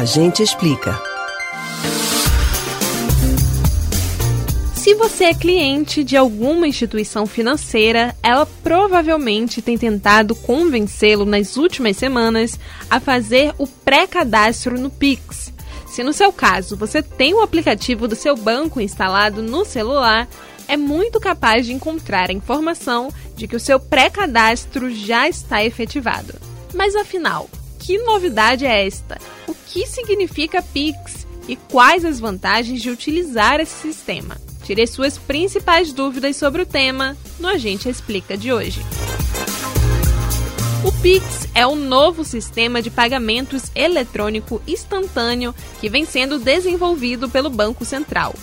A gente explica. Se você é cliente de alguma instituição financeira, ela provavelmente tem tentado convencê-lo nas últimas semanas a fazer o pré-cadastro no Pix. Se no seu caso você tem o aplicativo do seu banco instalado no celular, é muito capaz de encontrar a informação de que o seu pré-cadastro já está efetivado. Mas afinal, que novidade é esta? O que significa Pix e quais as vantagens de utilizar esse sistema? Tire suas principais dúvidas sobre o tema no Agente Explica de hoje. O Pix é um novo sistema de pagamentos eletrônico instantâneo que vem sendo desenvolvido pelo Banco Central.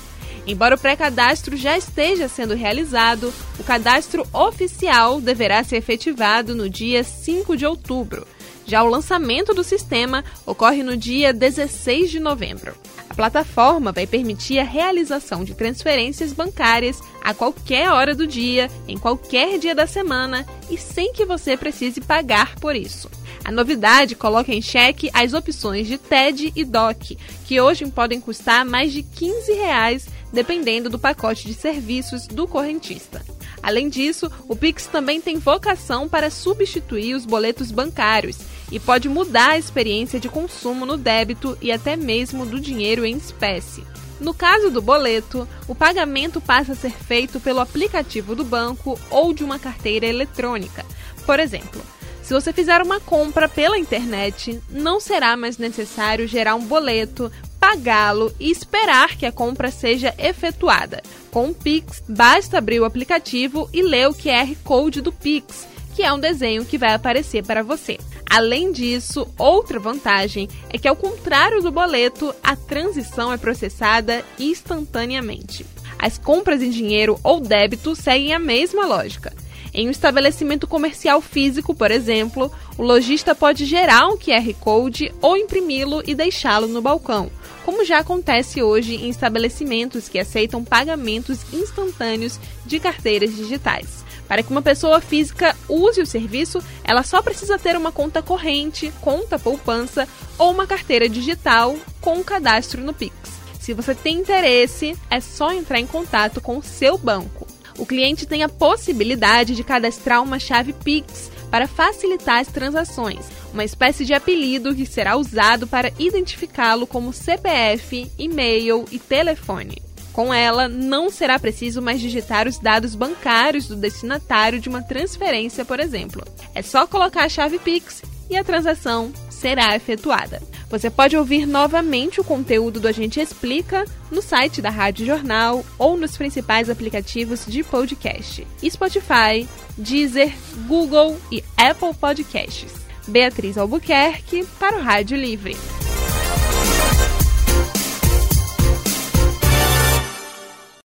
Embora o pré-cadastro já esteja sendo realizado, o cadastro oficial deverá ser efetivado no dia 5 de outubro. Já o lançamento do sistema ocorre no dia 16 de novembro plataforma vai permitir a realização de transferências bancárias a qualquer hora do dia, em qualquer dia da semana e sem que você precise pagar por isso. A novidade coloca em xeque as opções de TED e DOC, que hoje podem custar mais de 15 reais, dependendo do pacote de serviços do correntista. Além disso, o Pix também tem vocação para substituir os boletos bancários e pode mudar a experiência de consumo no débito e até mesmo do dinheiro em espécie. No caso do boleto, o pagamento passa a ser feito pelo aplicativo do banco ou de uma carteira eletrônica. Por exemplo, se você fizer uma compra pela internet, não será mais necessário gerar um boleto, pagá-lo e esperar que a compra seja efetuada. Com o Pix, basta abrir o aplicativo e ler o QR Code do Pix, que é um desenho que vai aparecer para você. Além disso, outra vantagem é que, ao contrário do boleto, a transição é processada instantaneamente. As compras em dinheiro ou débito seguem a mesma lógica. Em um estabelecimento comercial físico, por exemplo, o lojista pode gerar um QR Code ou imprimi-lo e deixá-lo no balcão, como já acontece hoje em estabelecimentos que aceitam pagamentos instantâneos de carteiras digitais. Para que uma pessoa física use o serviço, ela só precisa ter uma conta corrente, conta poupança ou uma carteira digital com um cadastro no Pix. Se você tem interesse, é só entrar em contato com o seu banco. O cliente tem a possibilidade de cadastrar uma chave Pix para facilitar as transações, uma espécie de apelido que será usado para identificá-lo como CPF, e-mail e telefone. Com ela, não será preciso mais digitar os dados bancários do destinatário de uma transferência, por exemplo. É só colocar a chave Pix e a transação será efetuada. Você pode ouvir novamente o conteúdo do Agente Explica no site da Rádio Jornal ou nos principais aplicativos de podcast: Spotify, Deezer, Google e Apple Podcasts. Beatriz Albuquerque para o Rádio Livre.